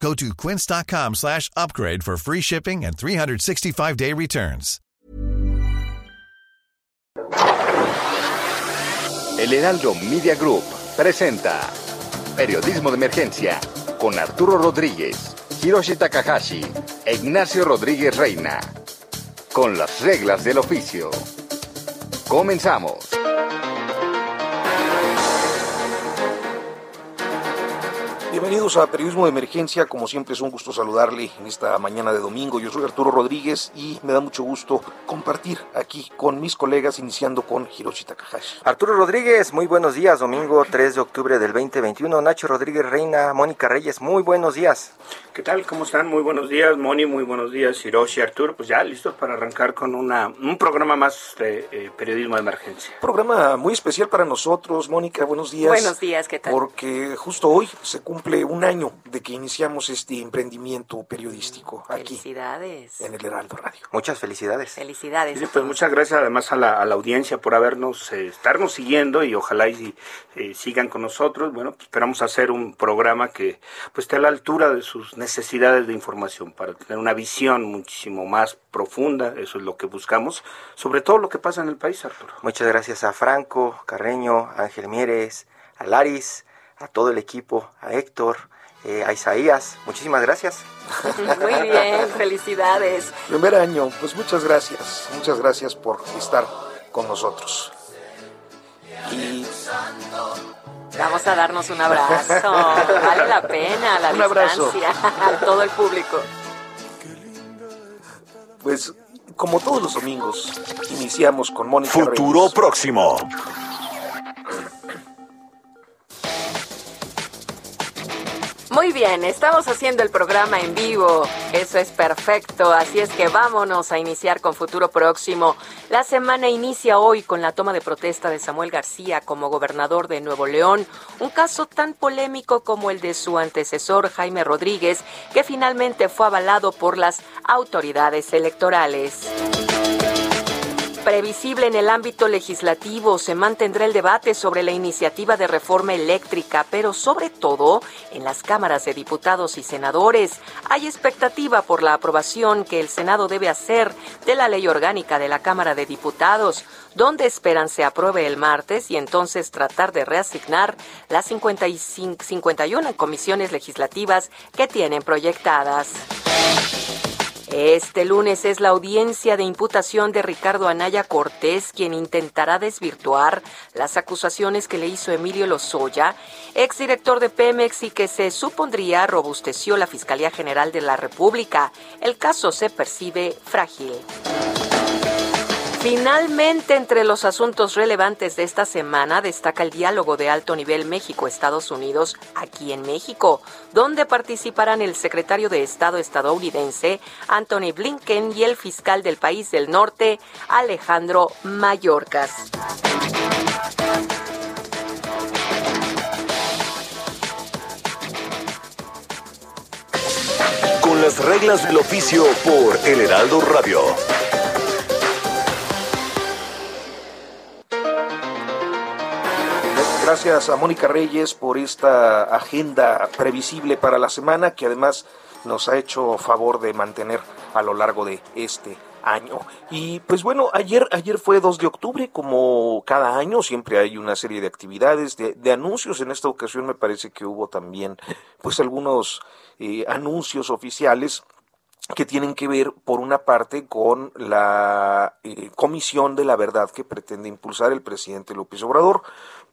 Go to quince.com slash upgrade for free shipping and 365-day returns. El Heraldo Media Group presenta Periodismo de Emergencia con Arturo Rodríguez, Hiroshi Takahashi e Ignacio Rodríguez Reina. Con las reglas del oficio. Comenzamos. Bienvenidos a Periodismo de Emergencia. Como siempre es un gusto saludarle en esta mañana de domingo. Yo soy Arturo Rodríguez y me da mucho gusto compartir aquí con mis colegas, iniciando con Hiroshi Takahashi. Arturo Rodríguez, muy buenos días. Domingo 3 de octubre del 2021. Nacho Rodríguez Reina, Mónica Reyes, muy buenos días. ¿Qué tal? ¿Cómo están? Muy buenos días, Moni. Muy buenos días, Hiroshi, Arturo. Pues ya listos para arrancar con una, un programa más de eh, periodismo de emergencia. Programa muy especial para nosotros, Mónica. Buenos días. Buenos días, ¿qué tal? Porque justo hoy se cumple un año de que iniciamos este emprendimiento periodístico aquí. Felicidades. En el Heraldo Radio. Muchas felicidades. Felicidades. Sí, pues muchas gracias además a la, a la audiencia por habernos, eh, estarnos siguiendo y ojalá y eh, sigan con nosotros. Bueno, pues esperamos hacer un programa que pues esté a la altura de sus necesidades de información para tener una visión muchísimo más profunda, eso es lo que buscamos, sobre todo lo que pasa en el país, Arturo. Muchas gracias a Franco, Carreño, Ángel Mieres, a Laris, a todo el equipo, a Héctor, eh, a Isaías. Muchísimas gracias. Muy bien, felicidades. Primer año, pues muchas gracias, muchas gracias por estar con nosotros. Y Vamos a darnos un abrazo. Vale la pena, la Un abrazo. distancia, a todo el público. pues como todos los domingos, iniciamos con Mónica Futuro Reyes. próximo. Bien, estamos haciendo el programa en vivo. Eso es perfecto. Así es que vámonos a iniciar con Futuro Próximo. La semana inicia hoy con la toma de protesta de Samuel García como gobernador de Nuevo León. Un caso tan polémico como el de su antecesor Jaime Rodríguez, que finalmente fue avalado por las autoridades electorales. Previsible en el ámbito legislativo se mantendrá el debate sobre la iniciativa de reforma eléctrica, pero sobre todo en las cámaras de diputados y senadores. Hay expectativa por la aprobación que el Senado debe hacer de la ley orgánica de la Cámara de Diputados, donde esperan se apruebe el martes y entonces tratar de reasignar las 55 51 comisiones legislativas que tienen proyectadas. Este lunes es la audiencia de imputación de Ricardo Anaya Cortés, quien intentará desvirtuar las acusaciones que le hizo Emilio Lozoya, exdirector de Pemex y que se supondría robusteció la Fiscalía General de la República. El caso se percibe frágil. Finalmente, entre los asuntos relevantes de esta semana destaca el diálogo de alto nivel México-Estados Unidos aquí en México, donde participarán el secretario de Estado estadounidense Anthony Blinken y el fiscal del país del norte Alejandro Mayorkas. Con las reglas del oficio por El Heraldo Radio. Gracias a Mónica Reyes por esta agenda previsible para la semana que además nos ha hecho favor de mantener a lo largo de este año. Y pues bueno, ayer, ayer fue 2 de octubre, como cada año, siempre hay una serie de actividades, de, de anuncios. En esta ocasión me parece que hubo también pues algunos eh, anuncios oficiales que tienen que ver, por una parte, con la eh, Comisión de la Verdad que pretende impulsar el presidente López Obrador,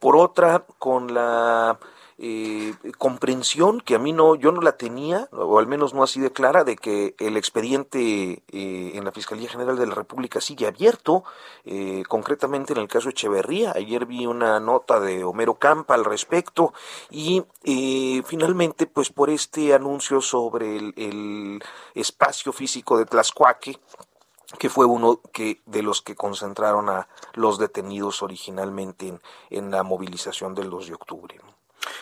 por otra, con la eh, comprensión que a mí no, yo no la tenía, o al menos no así de clara, de que el expediente eh, en la Fiscalía General de la República sigue abierto, eh, concretamente en el caso Echeverría. Ayer vi una nota de Homero Campa al respecto y eh, finalmente, pues por este anuncio sobre el, espacio físico de Tlaxcuaque, que fue uno que de los que concentraron a los detenidos originalmente en, en la movilización del 2 de octubre.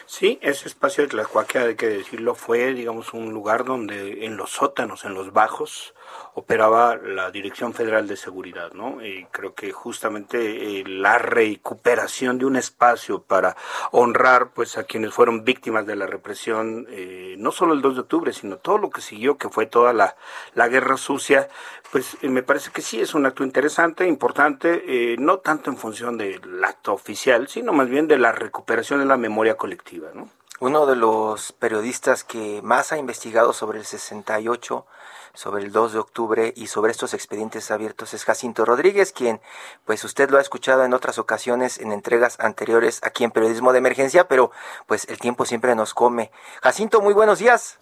Sí, ese espacio de Tlahuaque, hay que decirlo, fue, digamos, un lugar donde en los sótanos, en los bajos, operaba la Dirección Federal de Seguridad, ¿no? Y creo que justamente eh, la recuperación de un espacio para honrar, pues, a quienes fueron víctimas de la represión, eh, no solo el 2 de octubre, sino todo lo que siguió, que fue toda la, la guerra sucia, pues, eh, me parece que sí es un acto interesante, importante, no tanto en función del acto oficial, sino más bien de la recuperación de la memoria colectiva, ¿no? Uno de los periodistas que más ha investigado sobre el 68 sobre el 2 de octubre y sobre estos expedientes abiertos es Jacinto Rodríguez, quien pues usted lo ha escuchado en otras ocasiones en entregas anteriores aquí en Periodismo de Emergencia, pero pues el tiempo siempre nos come. Jacinto, muy buenos días.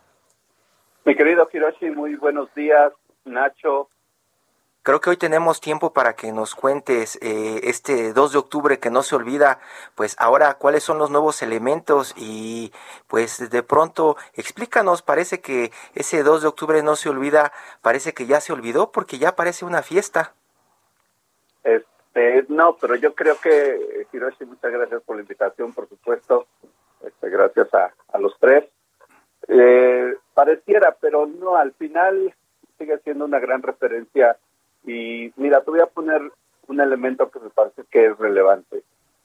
Mi querido Hiroshi, muy buenos días. Nacho, Creo que hoy tenemos tiempo para que nos cuentes eh, este 2 de octubre que no se olvida, pues ahora cuáles son los nuevos elementos y pues de pronto explícanos, parece que ese 2 de octubre no se olvida, parece que ya se olvidó porque ya parece una fiesta. Este, no, pero yo creo que Hiroshi, muchas gracias por la invitación, por supuesto, este, gracias a, a los tres. Eh, pareciera, pero no, al final sigue siendo una gran referencia y mira, te voy a poner un elemento que me parece que es relevante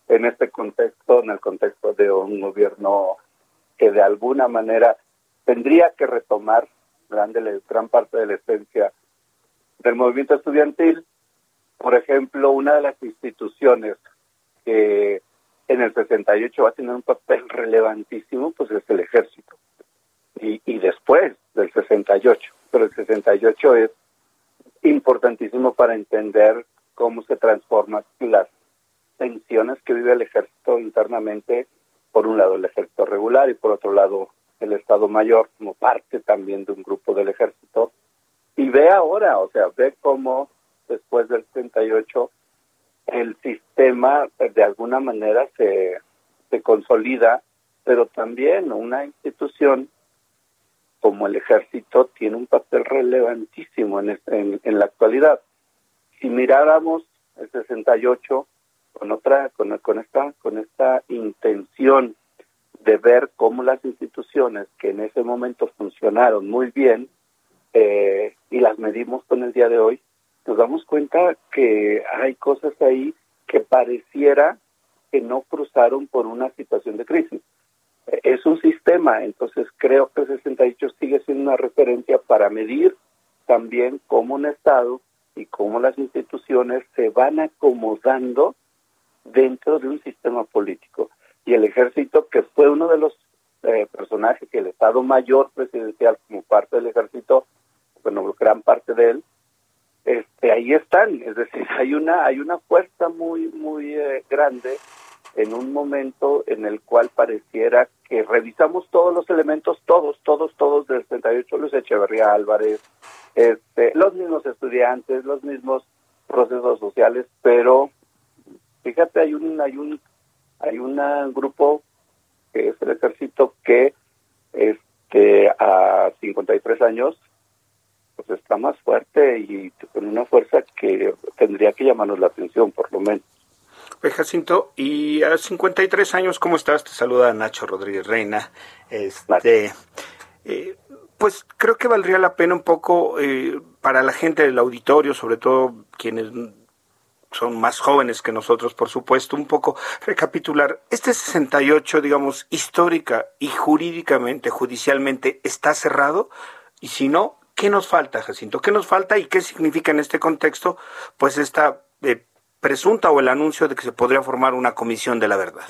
en este contexto, en el contexto de un gobierno que de alguna manera tendría que retomar grande, gran parte de la esencia del movimiento estudiantil. Por ejemplo, una de las instituciones que en el 68 va a tener un papel relevantísimo, pues es el ejército. Y, y después del 68, pero el 68 es importantísimo para entender cómo se transforman las tensiones que vive el ejército internamente, por un lado el ejército regular y por otro lado el Estado Mayor como parte también de un grupo del ejército. Y ve ahora, o sea, ve cómo después del 38 el sistema de alguna manera se, se consolida, pero también una institución como el ejército tiene un papel relevantísimo en, en, la actualidad. Si miráramos el 68 con otra con, con esta con esta intención de ver cómo las instituciones que en ese momento funcionaron muy bien eh, y las medimos con el día de hoy, nos damos cuenta que hay cosas ahí que pareciera que no cruzaron por una situación de crisis es un sistema, entonces creo que el 68 sigue siendo una referencia para medir también cómo un Estado y cómo las instituciones se van acomodando dentro de un sistema político. Y el ejército, que fue uno de los eh, personajes que el Estado Mayor presidencial como parte del ejército, bueno, gran parte de él, este, ahí están, es decir, hay una hay una fuerza muy muy eh, grande en un momento en el cual pareciera que revisamos todos los elementos, todos, todos, todos del 78, Luis Echeverría Álvarez, este, los mismos estudiantes, los mismos procesos sociales, pero fíjate, hay un, hay un, hay un grupo que es el ejército que este, a 53 años pues está más fuerte y con una fuerza que tendría que llamarnos la atención, por lo menos. Jacinto, y a 53 años, ¿cómo estás? Te saluda Nacho Rodríguez Reina. Este, eh, pues creo que valdría la pena un poco eh, para la gente del auditorio, sobre todo quienes son más jóvenes que nosotros, por supuesto, un poco recapitular. Este 68, digamos, histórica y jurídicamente, judicialmente, está cerrado. Y si no, ¿qué nos falta, Jacinto? ¿Qué nos falta y qué significa en este contexto, pues, esta eh, presunta o el anuncio de que se podría formar una comisión de la verdad?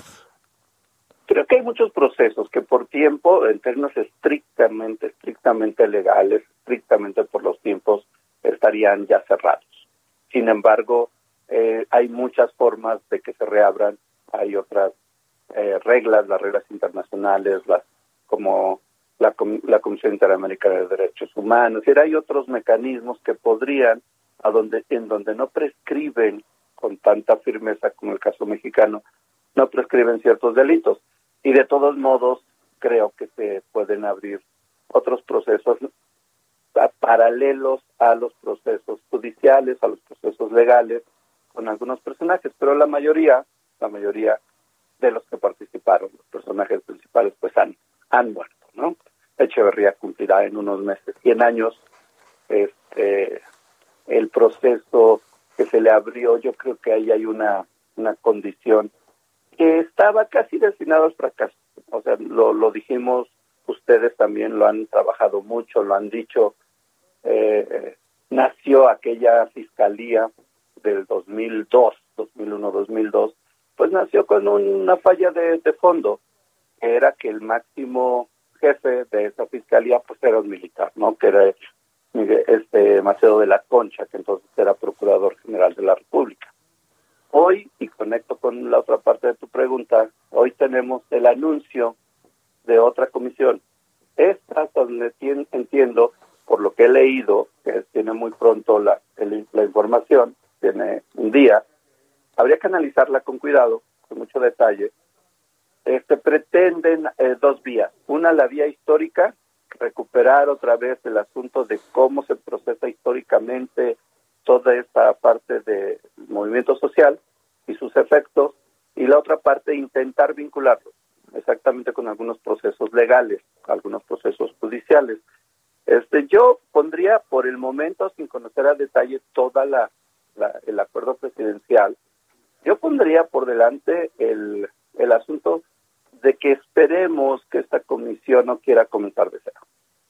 Creo que hay muchos procesos que por tiempo, en términos estrictamente, estrictamente legales, estrictamente por los tiempos, estarían ya cerrados. Sin embargo, eh, hay muchas formas de que se reabran, hay otras eh, reglas, las reglas internacionales, las como la, la Comisión Interamericana de Derechos Humanos, y hay otros mecanismos que podrían, a donde, en donde no prescriben con tanta firmeza como el caso mexicano, no prescriben ciertos delitos. Y de todos modos, creo que se pueden abrir otros procesos paralelos a los procesos judiciales, a los procesos legales con algunos personajes, pero la mayoría, la mayoría de los que participaron, los personajes principales, pues han, han muerto, ¿no? Echeverría cumplirá en unos meses 100 años. Este, el proceso que se le abrió, yo creo que ahí hay una, una condición que estaba casi destinado al fracaso. O sea, lo, lo dijimos, ustedes también lo han trabajado mucho, lo han dicho. Eh, nació aquella fiscalía del 2002, 2001, 2002, pues nació con una falla de, de fondo, que era que el máximo jefe de esa fiscalía pues era un militar, ¿no? Que era este Macedo de la Concha, que entonces era Procurador General de la República. Hoy, y conecto con la otra parte de tu pregunta, hoy tenemos el anuncio de otra comisión. Esta, donde entiendo, por lo que he leído, que tiene muy pronto la, la información, tiene un día, habría que analizarla con cuidado, con mucho detalle. Este pretenden eh, dos vías. Una, la vía histórica, recuperar otra vez el asunto de cómo se procesa históricamente toda esta parte del movimiento social y sus efectos, y la otra parte intentar vincularlos exactamente con algunos procesos legales, algunos procesos judiciales. Este, yo pondría por el momento, sin conocer a detalle toda la, el acuerdo presidencial, yo pondría por delante el, el asunto de que esperemos que esta comisión no quiera comenzar de cero.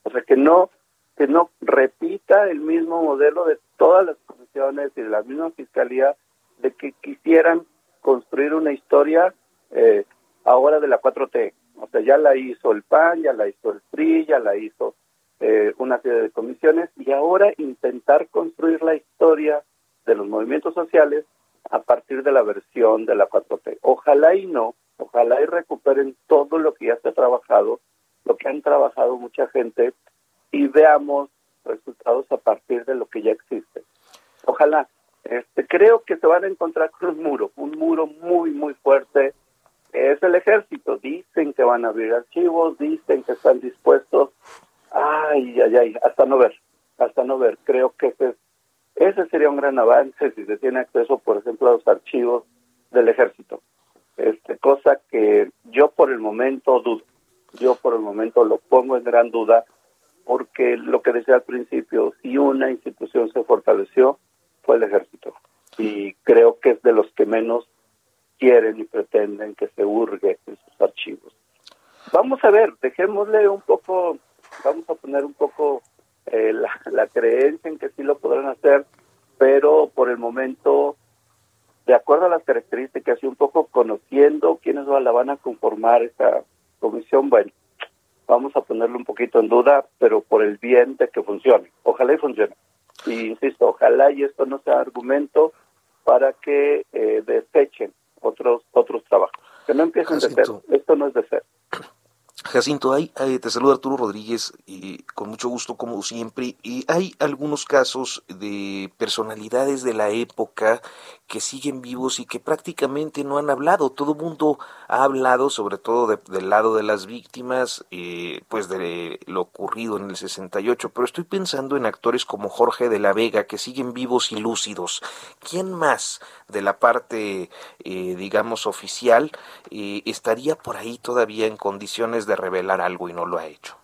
O sea, que no que no repita el mismo modelo de todas las comisiones y de la misma fiscalía de que quisieran construir una historia eh, ahora de la 4T. O sea, ya la hizo el PAN, ya la hizo el PRI, ya la hizo eh, una serie de comisiones y ahora intentar construir la historia de los movimientos sociales a partir de la versión de la 4T. Ojalá y no, ojalá y recuperen todo lo que ya se ha trabajado, lo que han trabajado mucha gente y veamos resultados a partir de lo que ya existe. Ojalá. Este, creo que se van a encontrar con un muro, un muro muy, muy fuerte. Es el ejército. Dicen que van a abrir archivos, dicen que están dispuestos. Ay, ay, ay, hasta no ver, hasta no ver. Creo que ese, ese sería un gran avance si se tiene acceso, por ejemplo, a los archivos del ejército. Este, cosa que yo por el momento dudo. Yo por el momento lo pongo en gran duda porque lo que decía al principio, si una institución se fortaleció, fue el ejército. Y creo que es de los que menos quieren y pretenden que se hurgue en sus archivos. Vamos a ver, dejémosle un poco, vamos a poner un poco eh, la, la creencia en que sí lo podrán hacer, pero por el momento, de acuerdo a las características y un poco conociendo quiénes la van a conformar esta comisión, bueno, vamos a ponerlo un poquito en duda, pero por el bien de que funcione. Ojalá y funcione. Y insisto, ojalá y esto no sea argumento para que eh, desechen otros otros trabajos. Que no empiecen de cero. Esto no es de cero. Jacinto, hay, te saluda Arturo Rodríguez y con mucho gusto como siempre. Y hay algunos casos de personalidades de la época que siguen vivos y que prácticamente no han hablado. Todo mundo ha hablado, sobre todo del lado de las víctimas, eh, pues de lo ocurrido en el 68. Pero estoy pensando en actores como Jorge de la Vega que siguen vivos y lúcidos. ¿Quién más de la parte, eh, digamos, oficial eh, estaría por ahí todavía en condiciones de revelar algo y no lo ha hecho?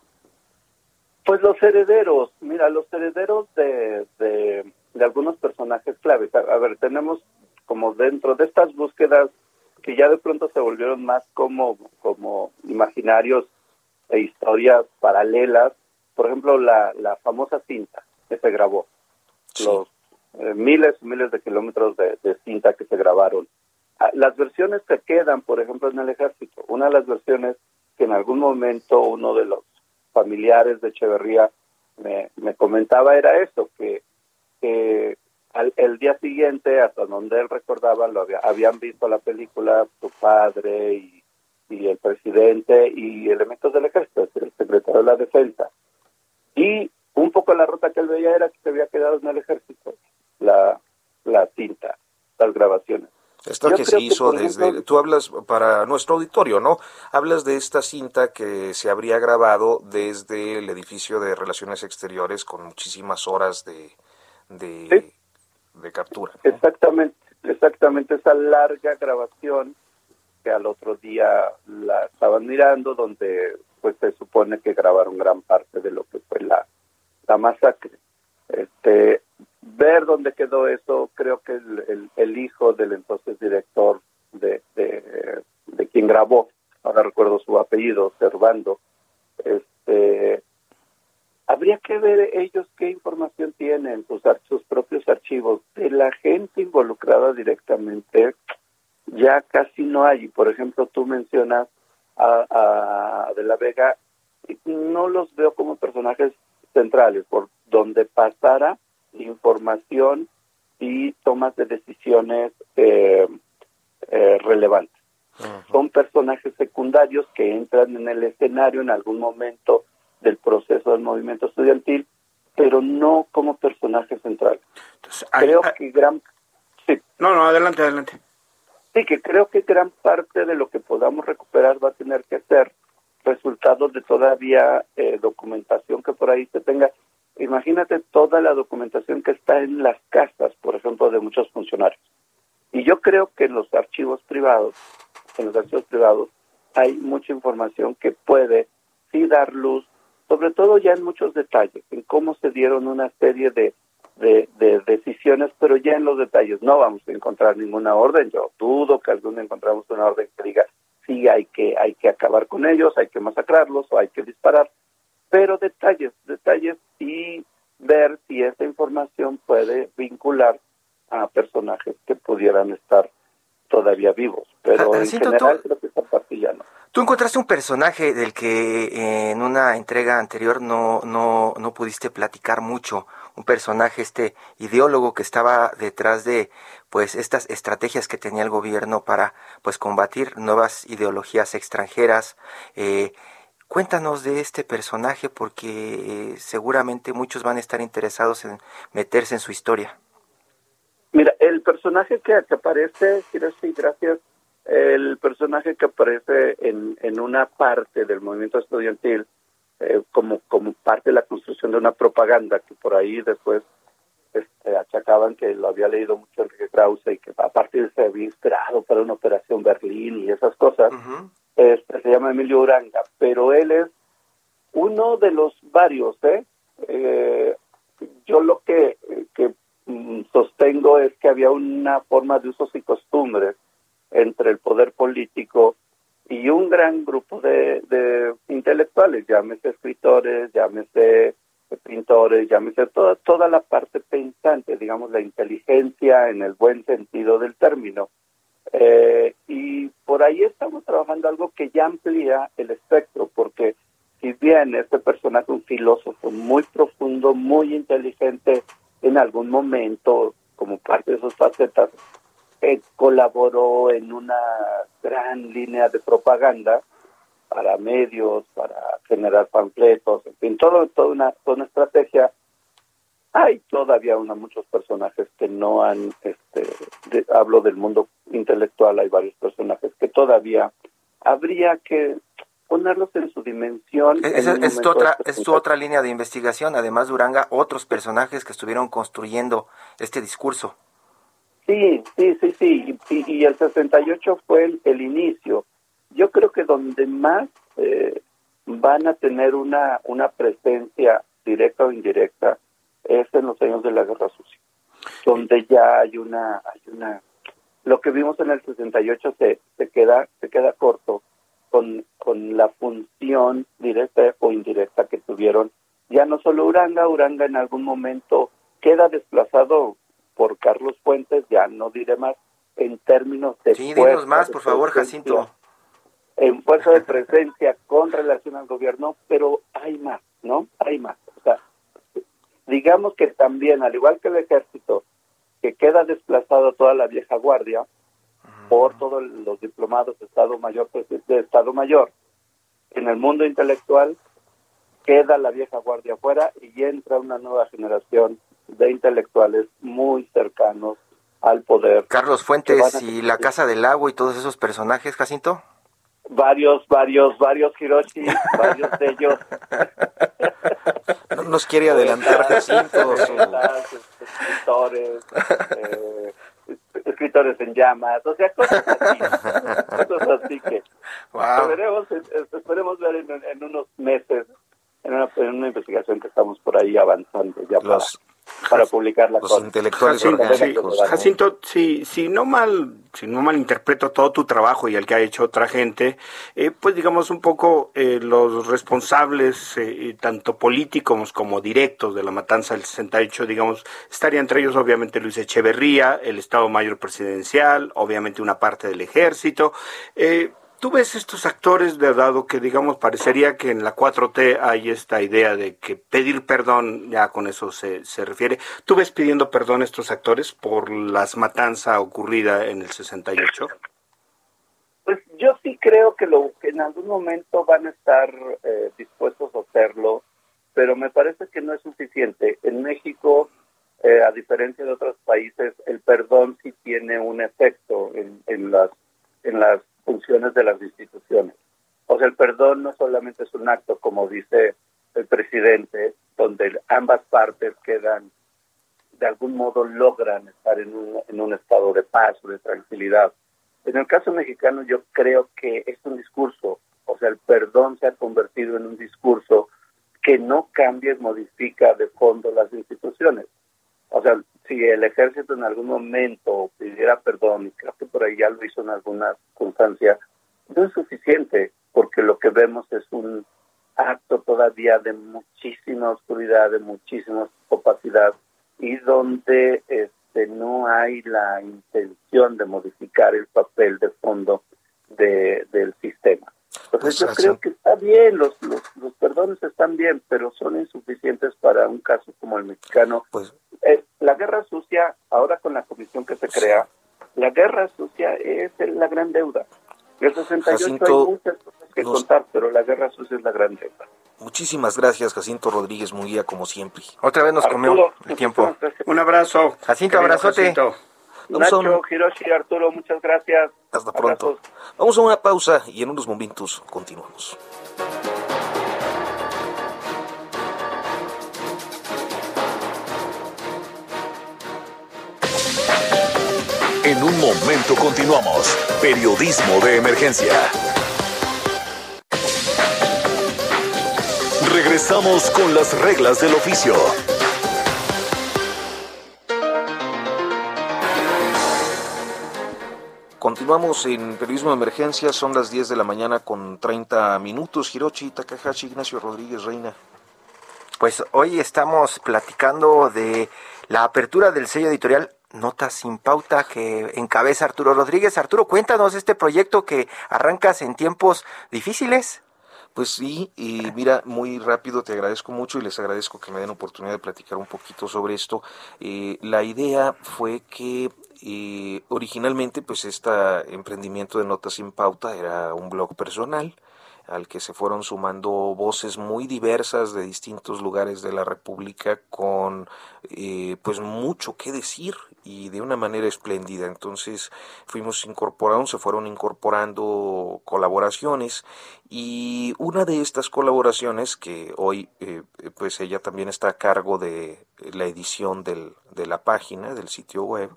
Pues los herederos, mira, los herederos de, de, algunos personajes claves. A, ver, tenemos como dentro de estas búsquedas que ya de pronto se volvieron más como, como imaginarios e historias paralelas, por ejemplo, la, la famosa cinta que se grabó, los eh, miles y miles de kilómetros de, de cinta que se grabaron. Ah, las versiones que quedan, por ejemplo, en el ejército, una de las versiones que en algún momento uno de los familiares de Echeverría me, me comentaba era eso, que, que al, el día siguiente, hasta donde él recordaba, lo habían visto la película su padre y, y el presidente y elementos del ejército, el secretario de la defensa. Y un poco la ruta que él veía era que se había quedado en el ejército, la, la cinta, las grabaciones. Esta que se hizo desde, tú hablas para nuestro auditorio, ¿no? Hablas de esta cinta que se habría grabado desde el edificio de Relaciones Exteriores con muchísimas horas de, de, captura. Exactamente, exactamente, esa larga grabación que al otro día la estaban mirando, donde pues se supone que grabaron gran parte de lo que fue la, la masacre. Este, ver dónde quedó eso, creo que el, hijo del entonces director de, de, de, quien grabó, ahora recuerdo su apellido, Servando, este, habría que ver ellos qué información tienen, sus, sus propios archivos, de la gente involucrada directamente, ya casi no hay. Por ejemplo, tú mencionas a, a De la Vega, no los veo como personajes centrales, por donde pasara información y tomas de decisiones eh, eh, relevantes. Son personajes secundarios que entran en el escenario en algún momento del proceso del movimiento estudiantil, pero no como personajes centrales. creo que gran... No, no, adelante, adelante. Sí, que creo que gran parte de lo que podamos recuperar va a tener que ser resultados de todavía eh, documentación que por ahí se tenga. Imagínate toda la documentación que está en las casas, por ejemplo, de muchos funcionarios. Y yo creo que en los archivos privados, en los archivos privados, hay mucha información que puede sí dar luz, sobre todo ya en muchos detalles, en cómo se dieron una serie de, de, de decisiones, pero ya en los detalles no vamos a encontrar ninguna orden. Yo dudo que algún encontramos una orden que diga sí hay que hay que acabar con ellos, hay que masacrarlos o hay que disparar, pero detalles, detalles y ver si esa información puede vincular a personajes que pudieran estar todavía vivos, pero en general creo que esa parte ya no. Tú encontraste un personaje del que eh, en una entrega anterior no, no, no pudiste platicar mucho, un personaje, este ideólogo que estaba detrás de pues estas estrategias que tenía el gobierno para pues combatir nuevas ideologías extranjeras. Eh, cuéntanos de este personaje porque eh, seguramente muchos van a estar interesados en meterse en su historia. Mira, el personaje que, aparece, gracias, el personaje que aparece en, en una parte del movimiento estudiantil eh, como, como parte de la construcción de una propaganda que por ahí después este, achacaban que lo había leído mucho Enrique Krause y que a partir se había inspirado para una operación Berlín y esas cosas. Este, se llama Emilio Uranga, pero él es uno de los varios. ¿eh? eh yo lo que, que mm, sostengo es que había una forma de usos y costumbres entre el poder político y un gran grupo de, de intelectuales, llámese escritores, llámese pintores, llámese toda, toda la parte pensante, digamos la inteligencia en el buen sentido del término. Eh, y por ahí estamos trabajando algo que ya amplía el espectro, porque si bien este personaje, un filósofo muy profundo, muy inteligente, en algún momento, como parte de sus facetas, eh, colaboró en una gran línea de propaganda para medios, para generar panfletos, en fin, todo, toda, una, toda una estrategia. Hay todavía una, muchos personajes que no han, este, hablo del mundo intelectual, hay varios personajes que todavía habría que ponerlos en su dimensión. Es, es, tu otra, es tu otra línea de investigación, además de Uranga, otros personajes que estuvieron construyendo este discurso. Sí, sí, sí, sí, y, el 68 fue el, el, inicio. Yo creo que donde más eh, van a tener una, una presencia directa o indirecta es en los años de la Guerra Sucia, donde ya hay una, hay una, lo que vimos en el 68 se, se queda, se queda corto con, con la función directa o indirecta que tuvieron ya no solo Uranga, Uranga en algún momento queda desplazado por Carlos Fuentes, ya no diré más, en términos de... Sí, dinos más, por favor, Jacinto. En fuerza de presencia con relación al gobierno, pero hay más, ¿no? Hay más. O sea, digamos que también, al igual que el ejército, que queda desplazado toda la vieja guardia por todos los diplomados de Estado Mayor, pues, de Estado Mayor, en el mundo intelectual queda la vieja guardia afuera y entra una nueva generación de intelectuales muy cercanos al poder. Carlos Fuentes y la Casa del Agua y todos esos personajes, Jacinto. Varios, varios, varios Hiroshi, varios de ellos. No nos quiere adelantar Jacinto. escritores, eh, escritores en llamas, o sea, cosas así, cosas así que esperemos, esperemos ver en, unos meses, en una, en una, investigación que estamos por ahí avanzando ya Los, para publicar la Los intelectuales Jacinto, si, si no mal si no mal interpreto todo tu trabajo y el que ha hecho otra gente, eh, pues digamos un poco eh, los responsables, eh, tanto políticos como directos de la matanza del 68, digamos, estaría entre ellos obviamente Luis Echeverría, el Estado Mayor Presidencial, obviamente una parte del ejército. Eh, ¿Tú ves estos actores, de dado que, digamos, parecería que en la 4T hay esta idea de que pedir perdón, ya con eso se, se refiere, ¿tú ves pidiendo perdón a estos actores por las matanzas ocurrida en el 68? Pues yo sí creo que, lo, que en algún momento van a estar eh, dispuestos a hacerlo, pero me parece que no es suficiente. En México, eh, a diferencia de otros países, el perdón sí tiene un efecto en, en las en las funciones de las instituciones. O sea, el perdón no solamente es un acto, como dice el presidente, donde ambas partes quedan, de algún modo logran estar en un, en un estado de paz o de tranquilidad. En el caso mexicano yo creo que es un discurso, o sea, el perdón se ha convertido en un discurso que no cambia y modifica de fondo las instituciones. O sea, si el ejército en algún momento pidiera perdón, y creo que por ahí ya lo hizo en alguna circunstancia, no es suficiente, porque lo que vemos es un acto todavía de muchísima oscuridad, de muchísima opacidad, y donde este no hay la intención de modificar el papel de fondo de, del sistema. Entonces pues yo creo que está bien, los, los, los, perdones están bien, pero son insuficientes para un caso como el mexicano. Pues eh, la guerra sucia, ahora con la comisión que se crea, la guerra sucia es la gran deuda. El 68 hay muchas cosas que contar, pero la guerra sucia es la gran deuda. Muchísimas gracias, Jacinto Rodríguez Munguía, como siempre. Otra vez nos comió el tiempo. Un abrazo. Jacinto, abrazote. Jacinto. Nacho, Hiroshi, Arturo, muchas gracias. Hasta pronto. Vamos a una pausa y en unos momentos continuamos. En un momento continuamos. Periodismo de emergencia. Regresamos con las reglas del oficio. Continuamos en Periodismo de Emergencia, son las 10 de la mañana con 30 minutos. Hirochi, Takahashi, Ignacio Rodríguez, Reina. Pues hoy estamos platicando de la apertura del sello editorial Notas sin pauta que encabeza Arturo Rodríguez. Arturo, cuéntanos este proyecto que arrancas en tiempos difíciles. Pues sí, y mira, muy rápido te agradezco mucho y les agradezco que me den oportunidad de platicar un poquito sobre esto. Eh, la idea fue que y originalmente, pues este emprendimiento de Notas sin Pauta era un blog personal al que se fueron sumando voces muy diversas de distintos lugares de la República con eh, pues mucho que decir y de una manera espléndida. Entonces fuimos incorporando, se fueron incorporando colaboraciones y una de estas colaboraciones que hoy eh, pues ella también está a cargo de la edición del, de la página del sitio web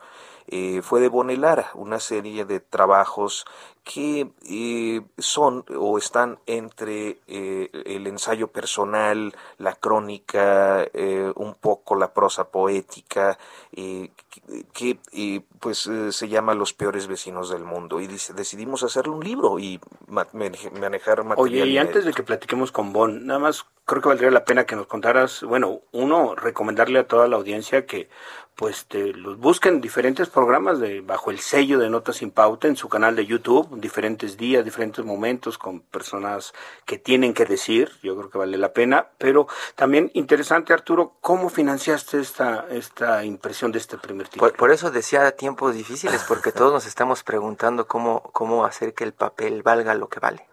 eh, fue de Bonelara, una serie de trabajos que eh, son o están entre eh, el ensayo personal, la crónica, un poco la prosa poética, que pues se llama Los peores vecinos del mundo. Y dice, decidimos hacerle un libro y manejar material. Oye, y antes de que platiquemos con Bon, nada más creo que valdría la pena que nos contaras, bueno, uno, recomendarle a toda la audiencia que pues te los busquen diferentes programas de bajo el sello de Notas sin Pauta en su canal de YouTube, diferentes días, diferentes momentos con personas que tienen que decir, yo creo que vale la pena, pero también interesante Arturo, ¿cómo financiaste esta esta impresión de este primer título? Por, eso decía tiempos difíciles, porque todos nos estamos preguntando cómo cómo hacer que el papel valga lo que vale.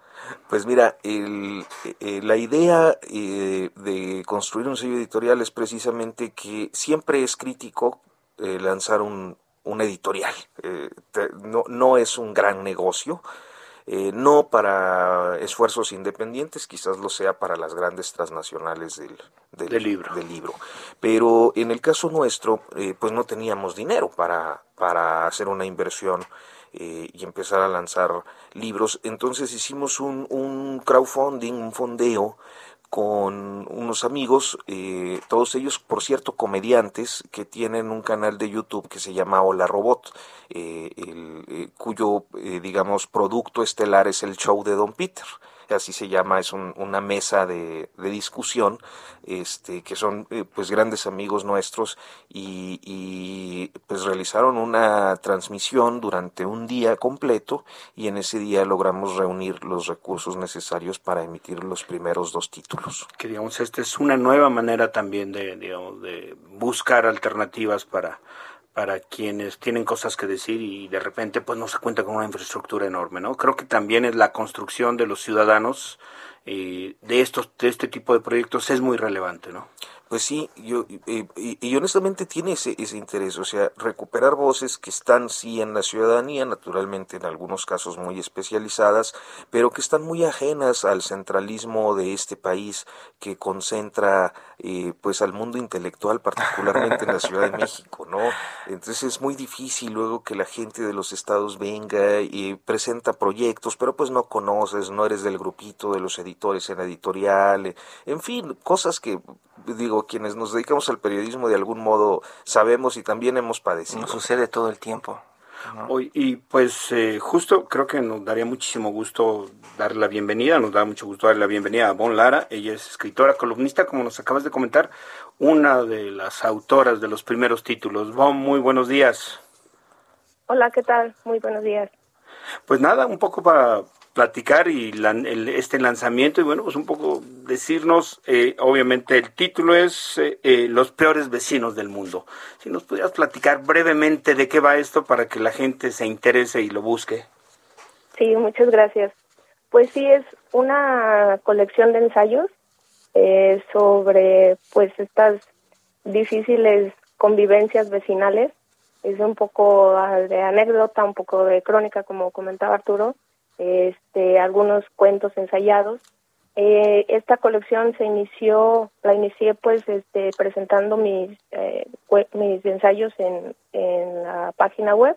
Pues mira, el, eh, la idea eh, de construir un sello editorial es precisamente que siempre es crítico eh, lanzar un, una editorial. Eh, no, no es un gran negocio. Eh, no para esfuerzos independientes, quizás lo sea para las grandes transnacionales del, del, libro. del libro. Pero en el caso nuestro, eh, pues no teníamos dinero para, para hacer una inversión y empezar a lanzar libros. Entonces hicimos un, un crowdfunding, un fondeo con unos amigos, eh, todos ellos, por cierto, comediantes que tienen un canal de YouTube que se llama Hola Robot, eh, eh, cuyo, digamos, producto estelar es el show de Don Peter así se llama, es una mesa de, discusión, este, que son eh, pues grandes amigos nuestros y, pues realizaron una transmisión durante un día completo y en ese día logramos reunir los recursos necesarios para emitir los primeros dos títulos. Que digamos, esta es una nueva manera también de, digamos, de buscar alternativas para para quienes tienen cosas que decir y de repente pues no se cuenta con una infraestructura enorme, ¿no? Creo que también es la construcción de los ciudadanos eh, de estos de este tipo de proyectos es muy relevante, ¿no? Pues sí, yo, y, honestamente tiene ese, ese interés, o sea, recuperar voces que están sí en la ciudadanía, naturalmente en algunos casos muy especializadas, pero que están muy ajenas al centralismo de este país que concentra eh, pues al mundo intelectual, particularmente en la Ciudad de México, ¿no? Entonces es muy difícil luego que la gente de los estados venga y presenta proyectos, pero pues no conoces, no eres del grupito de los editores en editorial, en fin, cosas que digo, quienes nos dedicamos al periodismo de algún modo sabemos y también hemos padecido. Nos sucede todo el tiempo. Hoy, y pues eh, justo creo que nos daría muchísimo gusto darle la bienvenida, nos da mucho gusto darle la bienvenida a Bon Lara, ella es escritora, columnista, como nos acabas de comentar, una de las autoras de los primeros títulos. Bon, muy buenos días. Hola, ¿qué tal? Muy buenos días. Pues nada, un poco para platicar y este lanzamiento y bueno, pues un poco decirnos, eh, obviamente el título es eh, eh, Los peores vecinos del mundo. Si nos pudieras platicar brevemente de qué va esto para que la gente se interese y lo busque. Sí, muchas gracias. Pues sí, es una colección de ensayos sobre pues estas difíciles convivencias vecinales. Es un poco de anécdota, un poco de crónica, como comentaba Arturo este, algunos cuentos ensayados. Eh, esta colección se inició, la inicié pues este, presentando mis, eh, mis ensayos en, en la página web,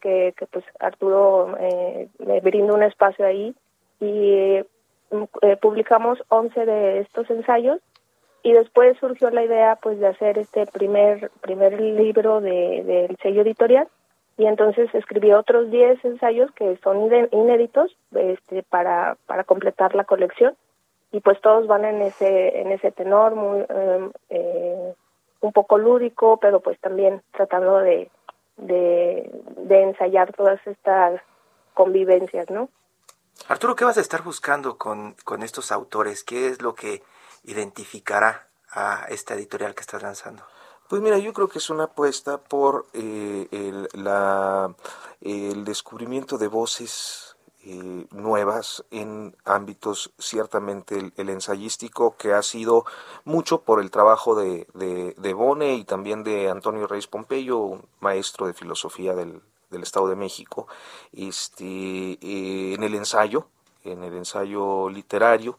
que, pues Arturo eh, me brindó un espacio ahí. Y publicamos 11 de estos ensayos. Y después surgió la idea pues de hacer este primer primer libro de, del sello editorial y entonces escribí otros 10 ensayos que son inéditos este, para, para completar la colección y pues todos van en ese en ese tenor muy em, eh, un poco lúdico pero pues también tratando de, de, de ensayar todas estas convivencias no Arturo qué vas a estar buscando con, con estos autores qué es lo que identificará a esta editorial que estás lanzando pues mira, yo creo que es una apuesta por eh, el, la, el descubrimiento de voces eh, nuevas en ámbitos ciertamente el, ensayístico que ha sido mucho por el trabajo de, de, Bone y también de Antonio Reyes Pompeyo, un maestro de filosofía del, del Estado de México, este, eh, en el ensayo, en el ensayo literario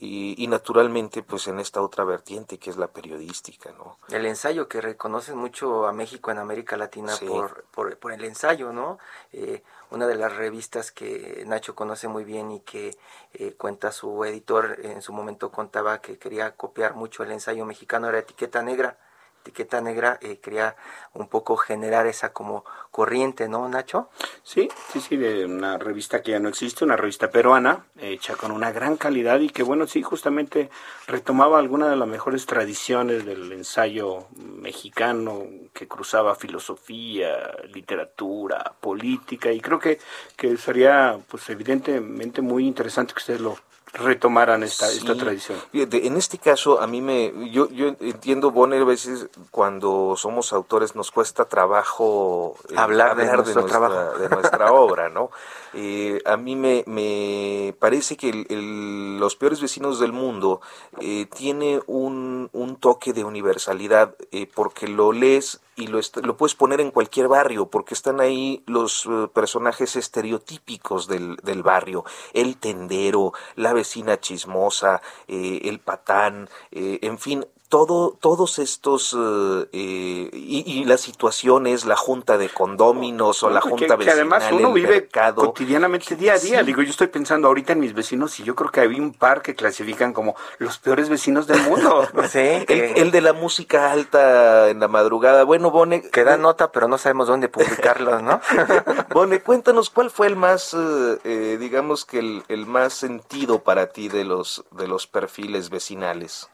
y, naturalmente pues en esta otra vertiente que es la periodística, ¿no? El ensayo que reconoce mucho a México en América Latina por, por, el ensayo, ¿no? Eh, una de las revistas que Nacho conoce muy bien y que eh, cuenta su editor, en su momento contaba que quería copiar mucho el ensayo mexicano, era Etiqueta Negra, etiqueta negra eh, quería un poco generar esa como corriente, ¿no, Nacho? Sí, sí, sí, de una revista que ya no existe, una revista peruana, hecha con una gran calidad y que, bueno, sí, justamente retomaba alguna de las mejores tradiciones del ensayo mexicano que cruzaba filosofía, literatura, política y creo que, que sería, pues, evidentemente muy interesante que ustedes lo retomaran esta, esta tradición. En este caso, a mí me, yo, yo entiendo, Bonner, a veces cuando somos autores nos cuesta trabajo eh, hablar, de, nuestro nuestra, de nuestra obra, ¿no? Eh, a mí me, me parece que el, Los peores vecinos del mundo eh, tiene un, un, toque de universalidad porque lo lees y lo, lo puedes poner en cualquier barrio porque están ahí los eh, personajes estereotípicos del, del, barrio, el tendero, la vecina chismosa, eh, el patán, eh, en fin, todo, todos estos eh, eh, y, y, las situaciones, la junta de condóminos o la junta que, que además uno vive mercado. cotidianamente día a día. Sí. Digo, yo estoy pensando ahorita en mis vecinos y yo creo que hay un par que clasifican como los peores vecinos del mundo. sí, el, el, de la música alta en la madrugada. Bueno, Bone. Que da nota, pero no sabemos dónde publicarlos, ¿no? Bone, cuéntanos cuál fue el más, eh, digamos que el, el más sentido para ti de los, de los perfiles vecinales.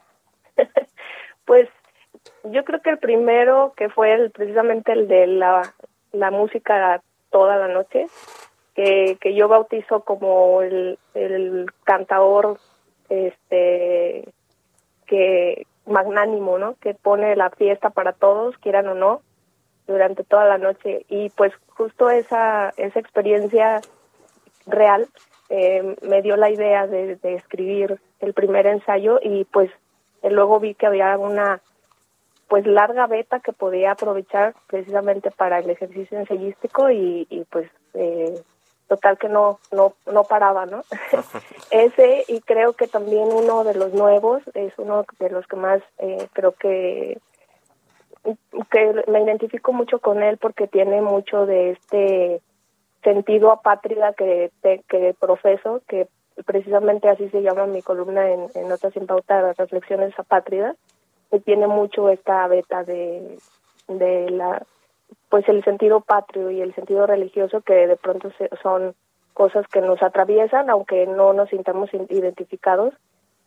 Pues yo creo que el primero, que fue el, precisamente el de la, la música toda la noche, que, que yo bautizo como el, el cantador este que magnánimo, ¿no? Que pone la fiesta para todos, quieran o no, durante toda la noche. Y pues justo esa, esa experiencia real eh, me dio la idea de, de escribir el primer ensayo y pues luego vi que había una pues larga beta que podía aprovechar precisamente para el ejercicio ensayístico y, y pues eh, total que no no no paraba no ese y creo que también uno de los nuevos es uno de los que más eh, creo que que me identifico mucho con él porque tiene mucho de este sentido apátrida que que profeso que precisamente así se llama mi columna en, en Notas sin Pauta, Reflexiones Apátridas, que tiene mucho esta beta de, de la pues el sentido patrio y el sentido religioso que de pronto se, son cosas que nos atraviesan aunque no nos sintamos identificados.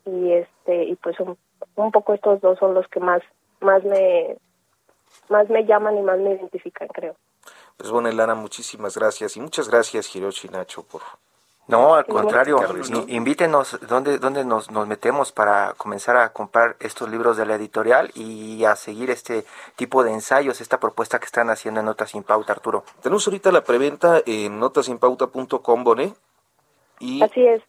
Y este y pues un, un poco estos dos son los que más más me más me llaman y más me identifican creo. Pues bueno Lara muchísimas gracias. Y muchas gracias Hiroshi Nacho por no, al contrario, invítenos dónde, dónde nos, nos metemos para comenzar a comprar estos libros de la editorial y a seguir este tipo de ensayos, esta propuesta que están haciendo en Notas Sin Pauta, Arturo. Tenemos ahorita la preventa en notasinpauta.com, Boné. Y, Así es.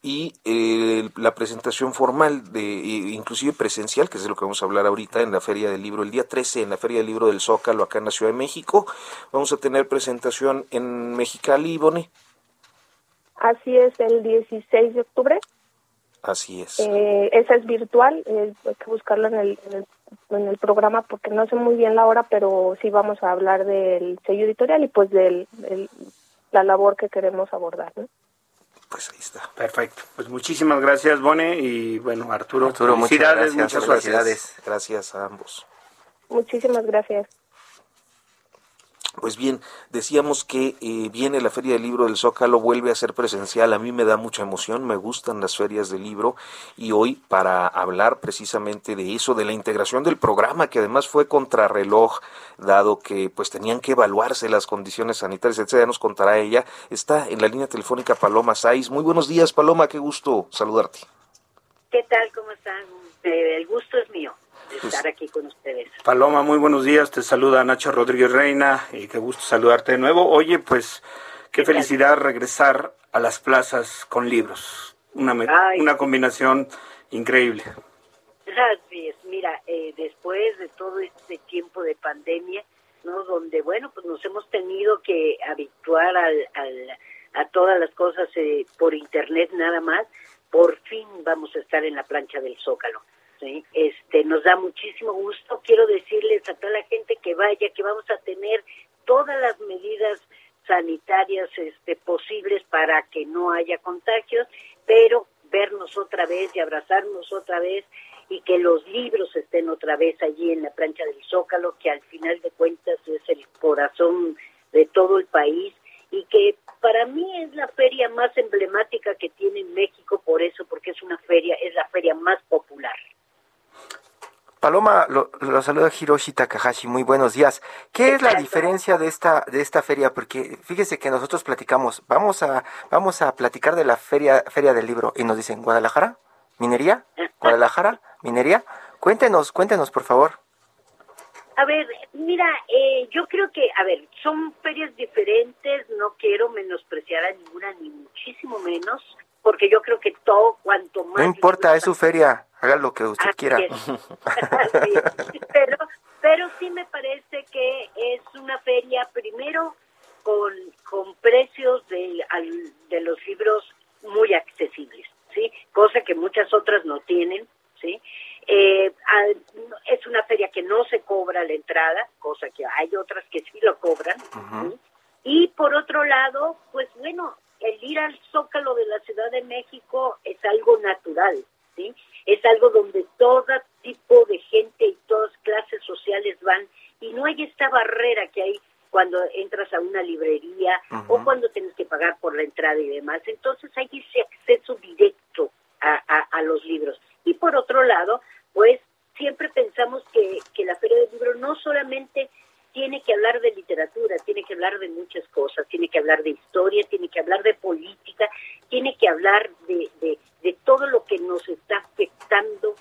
Y eh, la presentación formal, de inclusive presencial, que es de lo que vamos a hablar ahorita en la Feria del Libro, el día 13 en la Feria del Libro del Zócalo, acá en la Ciudad de México. Vamos a tener presentación en Mexicali, Boné. Así es, el 16 de octubre. Así es. Eh, esa es virtual, eh, hay que buscarla en el, en el, en, el, programa porque no sé muy bien la hora, pero sí vamos a hablar del sello editorial y pues de la labor que queremos abordar. ¿no? Pues ahí está. Perfecto. Pues muchísimas gracias, Bone, y bueno, Arturo, Arturo muchas gracias, muchas felicidades. Gracias a ambos. Muchísimas gracias. Pues bien, decíamos que eh, viene la Feria del Libro del Zócalo, vuelve a ser presencial, a mí me da mucha emoción, me gustan las ferias del libro y hoy para hablar precisamente de eso, de la integración del programa, que además fue contrarreloj, dado que pues tenían que evaluarse las condiciones sanitarias, etcétera, nos contará ella, está en la línea telefónica Paloma Saiz. Muy buenos días, Paloma, qué gusto saludarte. ¿Qué tal? ¿Cómo están? Eh, el gusto es mío estar aquí con ustedes. Paloma, muy buenos días. Te saluda Nacho Rodríguez Reina y qué gusto saludarte de nuevo. Oye, pues qué, ¿Qué felicidad tal? regresar a las plazas con libros. Una, Ay, una combinación increíble. Es. Mira, eh, después de todo este tiempo de pandemia, ¿no? Donde, bueno, pues nos hemos tenido que habituar al, al, a todas las cosas eh, por internet nada más, por fin vamos a estar en la plancha del Zócalo. ¿Sí? Este, nos da muchísimo gusto. Quiero decirles a toda la gente que vaya, que vamos a tener todas las medidas sanitarias este, posibles para que no haya contagios, pero vernos otra vez y abrazarnos otra vez y que los libros estén otra vez allí en la plancha del Zócalo, que al final de cuentas es el corazón de todo el país y que para mí es la feria más emblemática que tiene México por eso, porque es una feria, es la feria más popular. Paloma, lo, lo, saluda Hiroshi Takahashi, muy buenos días. ¿Qué es la diferencia de esta de esta feria? Porque fíjese que nosotros platicamos, vamos a vamos a platicar de la feria feria del libro y nos dicen Guadalajara, minería, Guadalajara, minería. Cuéntenos, cuéntenos por favor. A ver, mira, eh, yo creo que, a ver, son ferias diferentes, no quiero menospreciar a ninguna ni muchísimo menos, porque yo creo que todo cuanto más... No importa, es su feria, haga lo que usted quiera. Pero, pero sí me parece que es una feria primero con, con precios de, de los libros muy accesibles, ¿sí? Cosa que muchas otras no tienen, ¿sí? Eh, es una feria que no se cobra la entrada, cosa que hay otras que sí lo cobran. Y por otro lado, pues bueno, el ir al Zócalo de la Ciudad de México es algo natural, ¿sí? Es algo donde todo tipo de gente y todas clases sociales van y no hay esta barrera que hay cuando entras a una librería o cuando tienes que pagar por la entrada y demás. Entonces hay ese acceso directo a, a, los libros. Y por otro lado, pues siempre pensamos que, que la Feria del Libro no solamente tiene que hablar de literatura, tiene que hablar de muchas cosas, tiene que hablar de historia, tiene que hablar de política, tiene que hablar de, de, de todo lo que nos está afectando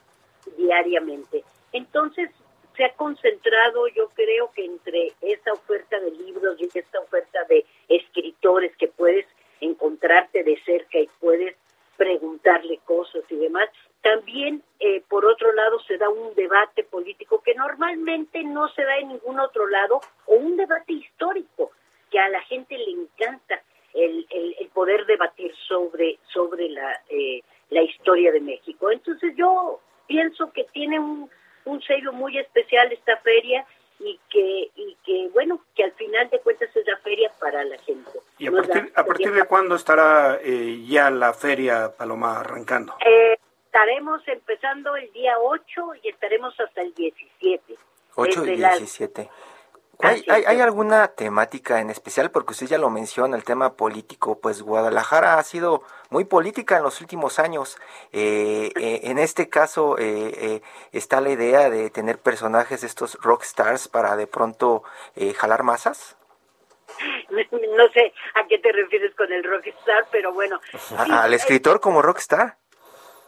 diariamente. Entonces, se ha concentrado, yo creo que entre esa oferta de libros y esta oferta de escritores que puedes encontrarte de cerca y puedes preguntarle cosas y demás, también, eh, por otro lado, se da un debate político que normalmente no se da en ningún otro lado, o un debate histórico, que a la gente le encanta el, el, poder debatir sobre, sobre la, eh, la historia de México. Entonces yo pienso que tiene un, un sello muy especial esta feria y que, y que bueno, que al final de cuentas es la feria para la gente. ¿Y a partir, a partir de cuándo estará eh, ya la feria Paloma arrancando? Eh, el día 8 y estaremos hasta el 17. 8 y 17. ¿Hay, hay, alguna temática en especial? Porque usted ya lo menciona, el tema político, pues Guadalajara ha sido muy política en los últimos años. Eh, eh, en este caso eh, está la idea de tener personajes, estos rockstars, para de pronto jalar masas. No sé a qué te refieres con el rockstar, pero bueno. ¿Al escritor como rockstar?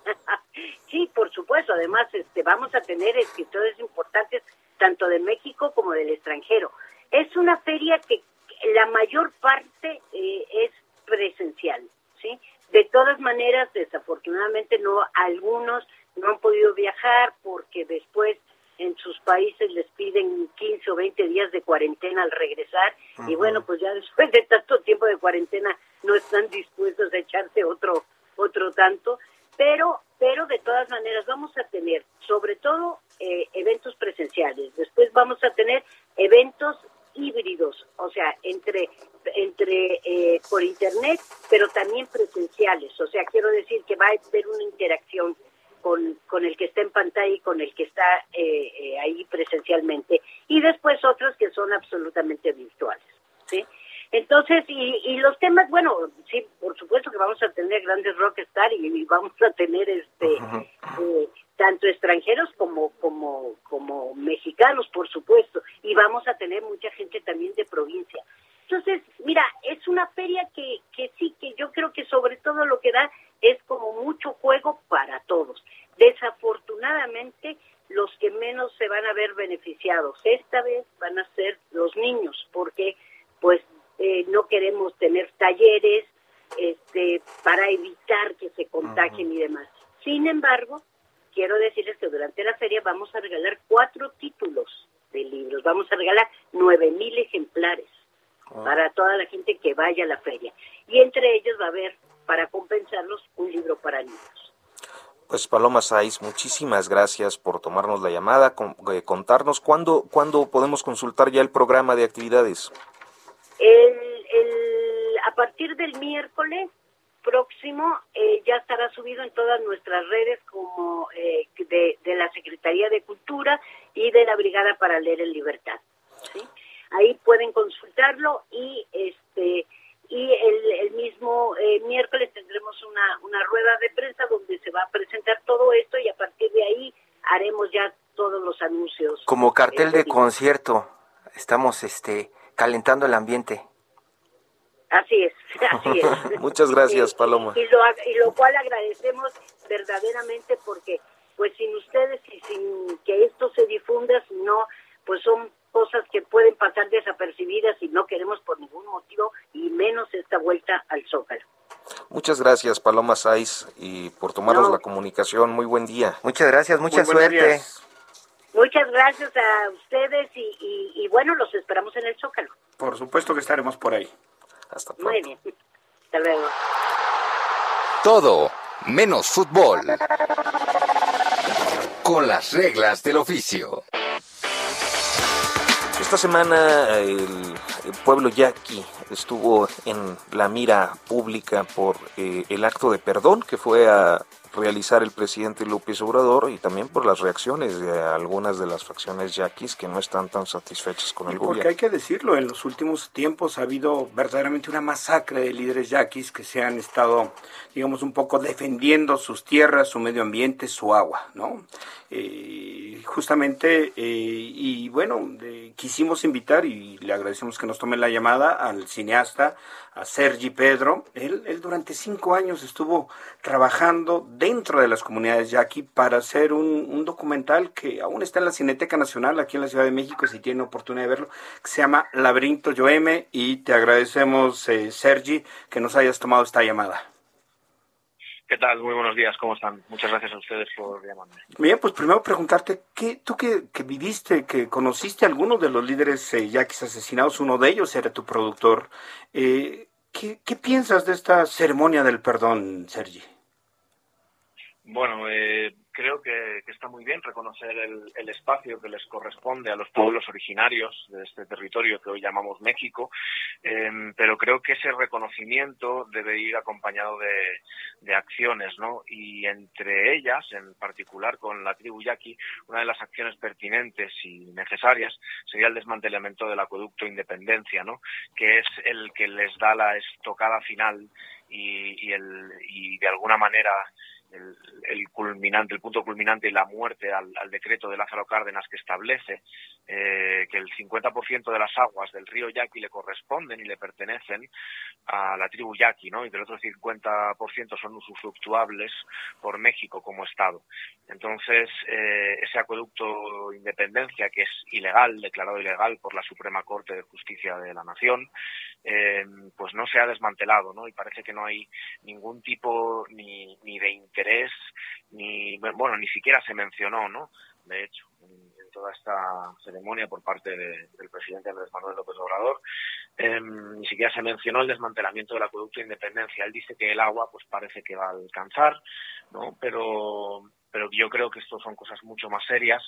sí, por supuesto. Además, este, vamos a tener escritores importantes tanto de México como del extranjero. Es una feria que la mayor parte eh, es presencial, ¿sí? De todas maneras, desafortunadamente no algunos no han podido viajar porque después en sus países les piden 15 o 20 días de cuarentena al regresar y bueno, pues ya después de tanto tiempo de cuarentena no están dispuestos a echarse otro otro tanto, pero pero de todas maneras vamos a tener sobre todo eh, eventos presenciales, después vamos a tener eventos híbridos, o sea, entre entre eh, por internet, pero también presenciales, o sea, quiero decir que va a haber una interacción con, con el que está en pantalla y con el que está eh, ahí presencialmente, y después otros que son absolutamente virtuales, ¿sí? Entonces, y, y los temas, bueno, sí, por supuesto que vamos a tener grandes rockstar y, y vamos a tener este eh, tanto extranjeros como como como mexicanos, por supuesto, y vamos a tener mucha gente también de provincia. Entonces, mira, es una feria que que sí que yo creo que sobre todo lo que da es como mucho juego para todos. Desafortunadamente, los que menos se van a ver beneficiados esta vez van a ser los niños, porque pues eh, no queremos tener talleres este, para evitar que se contagien y demás. Sin embargo, quiero decirles que durante la feria vamos a regalar cuatro títulos de libros, vamos a regalar nueve mil ejemplares ah. para toda la gente que vaya a la feria. Y entre ellos va a haber, para compensarlos, un libro para niños. Saiz, muchísimas gracias por tomarnos la llamada, eh, contarnos cuándo, cuándo podemos consultar ya el programa de actividades. El, el, a partir del miércoles próximo eh, ya estará subido en todas nuestras redes como eh, de, de, la Secretaría de Cultura y de la Brigada para Leer en Libertad. Ahí pueden consultarlo y este y el, el mismo eh, miércoles tendremos una, una rueda de prensa donde se va a presentar todo esto y a partir de ahí haremos ya todos los anuncios. Como cartel de concierto, estamos este calentando el ambiente. Así es, así es. Muchas gracias, Paloma. Y, lo, y lo cual agradecemos verdaderamente porque, pues sin ustedes y sin que esto se difunda, no, pues son cosas que pueden pasar desapercibidas y no queremos por ningún motivo y menos esta vuelta al Zócalo. Muchas gracias, Paloma Saiz, y por tomarnos la comunicación. Muy buen día. Muchas gracias, mucha suerte. Muchas gracias a ustedes y, y, bueno, los esperamos en el Zócalo. Por supuesto que estaremos por ahí. Hasta pronto. Muy bien. Hasta luego. Todo menos fútbol. Con las reglas del oficio. Esta semana el, pueblo yaqui estuvo en la mira pública por eh, el acto de perdón que fue a realizar el presidente López Obrador y también por las reacciones de algunas de las facciones yaquis que no están tan satisfechas con el Porque gobierno. hay que decirlo, en los últimos tiempos ha habido verdaderamente una masacre de líderes yaquis que se han estado, digamos, un poco defendiendo sus tierras, su medio ambiente, su agua, ¿no? Eh, justamente, eh, y bueno, quisimos invitar y le agradecemos que nos tome la llamada al cineasta, a Sergi Pedro. Él, él durante cinco años estuvo trabajando dentro de las comunidades yaqui para hacer un, un, documental que aún está en la Cineteca Nacional aquí en la Ciudad de México, si tiene oportunidad de verlo, que se llama Laberinto Yoeme y te agradecemos, eh, Sergi, que nos hayas tomado esta llamada. ¿Qué tal? Muy buenos días, ¿cómo están? Muchas gracias a ustedes por llamarme. Bien, pues primero preguntarte, ¿qué, tú que, que viviste, que conociste a algunos de los líderes eh, yaquis asesinados, uno de ellos era tu productor, eh, ¿qué, ¿qué piensas de esta ceremonia del perdón, Sergi? Bueno, eh, creo que, está muy bien reconocer el, el, espacio que les corresponde a los pueblos originarios de este territorio que hoy llamamos México, eh, pero creo que ese reconocimiento debe ir acompañado de, de, acciones, ¿no? Y entre ellas, en particular con la tribu yaqui, una de las acciones pertinentes y necesarias sería el desmantelamiento del acueducto Independencia, ¿no? Que es el que les da la estocada final y, y, el, y de alguna manera el, culminante, el punto culminante y la muerte al, al, decreto de Lázaro Cárdenas que establece eh, que el 50% de las aguas del río Yaqui le corresponden y le pertenecen a la tribu Yaqui, ¿no? Y del otro 50% son usufructuables por México como Estado. Entonces, eh, ese acueducto Independencia, que es ilegal, declarado ilegal por la Suprema Corte de Justicia de la Nación, eh, pues no se ha desmantelado, ¿no? Y parece que no hay ningún tipo ni, ni de interés, ni, bueno, ni siquiera se mencionó, ¿no? De hecho, en, toda esta ceremonia por parte de, del presidente Andrés Manuel López Obrador, eh, ni siquiera se mencionó el desmantelamiento del acueducto de Independencia. Él dice que el agua, pues parece que va a alcanzar, ¿no? Pero, pero yo creo que esto son cosas mucho más serias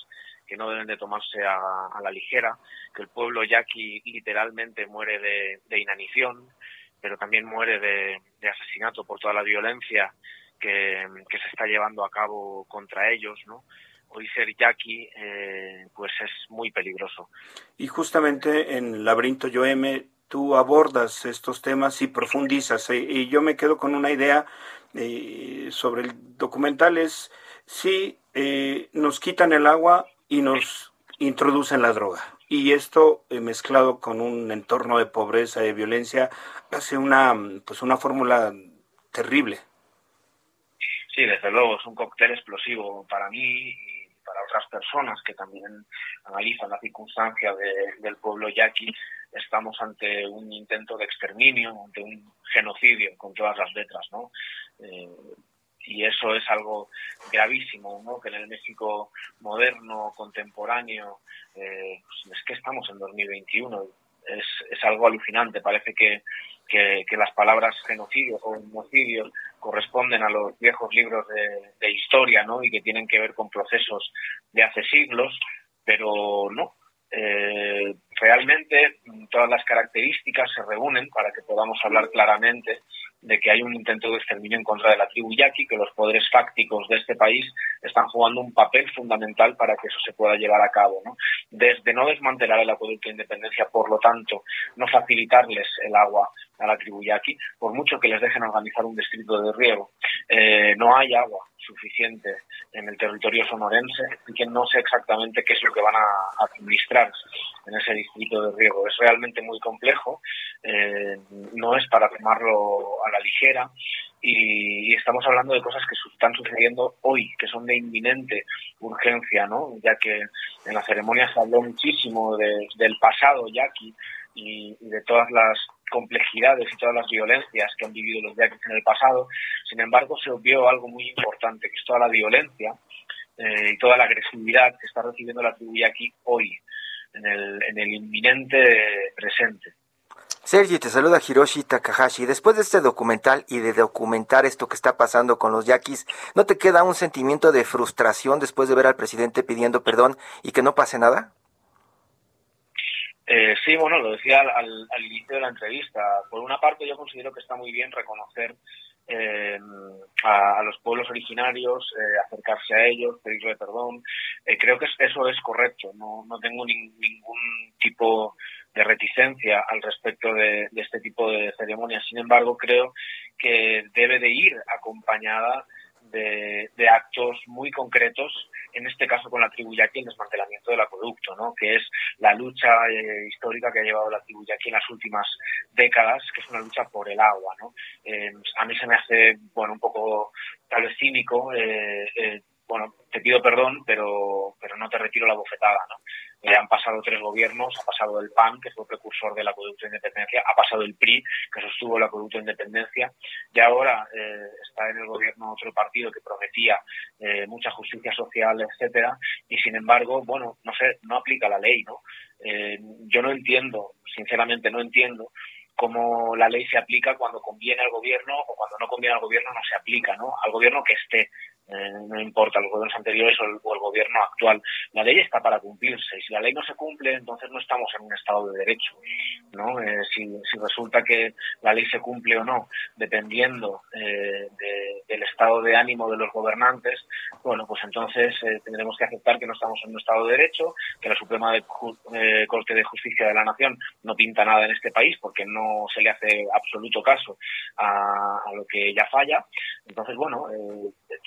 que no deben de tomarse a, a la ligera, que el pueblo yaqui literalmente muere de, de inanición, pero también muere de, de, asesinato por toda la violencia que, que, se está llevando a cabo contra ellos, ¿no? Hoy ser yaqui, eh, pues es muy peligroso. Y justamente en Laberinto Yoeme tú abordas estos temas y profundizas, eh, y yo me quedo con una idea eh, sobre el documental es si eh, nos quitan el agua y nos introducen la droga. Y esto eh, mezclado con un entorno de pobreza, de violencia, hace una, pues una fórmula terrible. Sí, desde luego, es un cóctel explosivo para mí y para otras personas que también analizan la circunstancia de, del pueblo yaqui. Estamos ante un intento de exterminio, ante un genocidio con todas las letras, ¿no? Eh, y eso es algo gravísimo, ¿no? Que en el México moderno, contemporáneo, eh, pues es que estamos en 2021, es, es algo alucinante, parece que, que, las palabras genocidio o homicidio corresponden a los viejos libros de, de historia, ¿no? Y que tienen que ver con procesos de hace siglos, pero no, eh, realmente todas las características se reúnen para que podamos hablar claramente de que hay un intento de exterminio en contra de la tribu yaqui, que los poderes fácticos de este país están jugando un papel fundamental para que eso se pueda llevar a cabo. ¿no? Desde no desmantelar el acueducto de independencia, por lo tanto, no facilitarles el agua a la tribu yaqui, por mucho que les dejen organizar un distrito de riego, eh, no hay agua suficiente en el territorio sonorense y que no sé exactamente qué es lo que van a administrar en ese distrito de riego. Es realmente muy complejo, eh, no es para tomarlo a la ligera y, estamos hablando de cosas que están sucediendo hoy, que son de inminente urgencia, ¿no? Ya que en la ceremonia se habló muchísimo de, del pasado yaqui y, de todas las complejidades y todas las violencias que han vivido los yaquis en el pasado. Sin embargo, se obvió algo muy importante, que es toda la violencia eh, y toda la agresividad que está recibiendo la tribu aquí hoy, en el, en el inminente presente. Sergi, te saluda Hiroshi Takahashi. Después de este documental y de documentar esto que está pasando con los yaquis, ¿no te queda un sentimiento de frustración después de ver al presidente pidiendo perdón y que no pase nada? Eh, sí, bueno, lo decía al, inicio de la entrevista. Por una parte, yo considero que está muy bien reconocer eh, a, los pueblos originarios, eh, acercarse a ellos, pedirle perdón. creo que eso es correcto. No, no tengo ningún tipo de reticencia al respecto de, este tipo de ceremonias. Sin embargo, creo que debe de ir acompañada de, actos muy concretos, en este caso con la tribu yaqui, el desmantelamiento del acueducto, ¿no? que es la lucha eh, histórica que ha llevado la tribu yaqui en las últimas décadas, que es una lucha por el agua. ¿no? Eh, a mí se me hace bueno un poco tal vez cínico eh, bueno, te pido perdón, pero, pero no te retiro la bofetada, ¿no? Eh, han pasado tres gobiernos, ha pasado el PAN, que fue precursor de la acueducto de independencia, ha pasado el PRI, que sostuvo la acueducto de independencia, y ahora eh, está en el gobierno otro partido que prometía eh, mucha justicia social, etcétera, y sin embargo, bueno, no sé, no aplica la ley, ¿no? yo no entiendo, sinceramente no entiendo cómo la ley se aplica cuando conviene al gobierno o cuando no conviene al gobierno no se aplica, ¿no? Al gobierno que esté eh, no importa los gobiernos anteriores o el, gobierno actual. La ley está para cumplirse y si la ley no se cumple, entonces no estamos en un estado de derecho. ¿no? Eh, si, resulta que la ley se cumple o no, dependiendo eh, del estado de ánimo de los gobernantes, bueno, pues entonces tendremos que aceptar que no estamos en un estado de derecho, que la Suprema Corte de Justicia de la Nación no pinta nada en este país porque no se le hace absoluto caso a, a lo que ella falla. Entonces, bueno,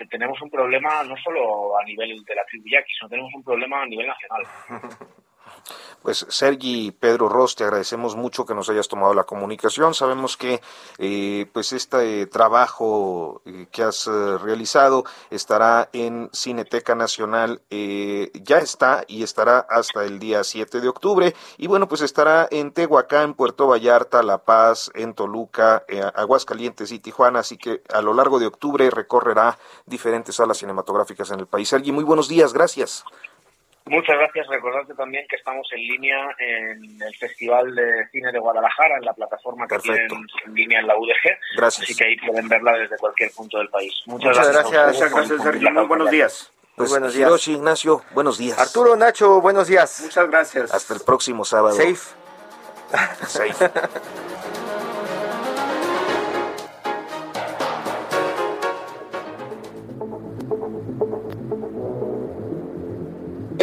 tenemos tenemos un problema no solo a nivel de la tribu yaqui, sino tenemos un problema a nivel nacional. Pues Sergi Pedro Ross, te agradecemos mucho que nos hayas tomado la comunicación. Sabemos que eh, pues este trabajo eh, que has eh, realizado estará en Cineteca Nacional, ya está y estará hasta el día 7 de octubre. Y bueno, pues estará en Tehuacán, Puerto Vallarta, La Paz, en Toluca, Aguascalientes y Tijuana. Así que a lo largo de octubre recorrerá diferentes salas cinematográficas en el país. Sergi, muy buenos días, gracias. Muchas gracias. Recordarte también que estamos en línea en el Festival de Cine de Guadalajara, en la plataforma que tienen en línea en la UDG. Gracias. Así que ahí pueden verla desde cualquier punto del país. Muchas, gracias. Muchas gracias, Sergio. Muy buenos días. Pues, buenos días. Ignacio, buenos días. Arturo, Nacho, buenos días. Muchas gracias. Hasta el próximo sábado. Safe. Safe.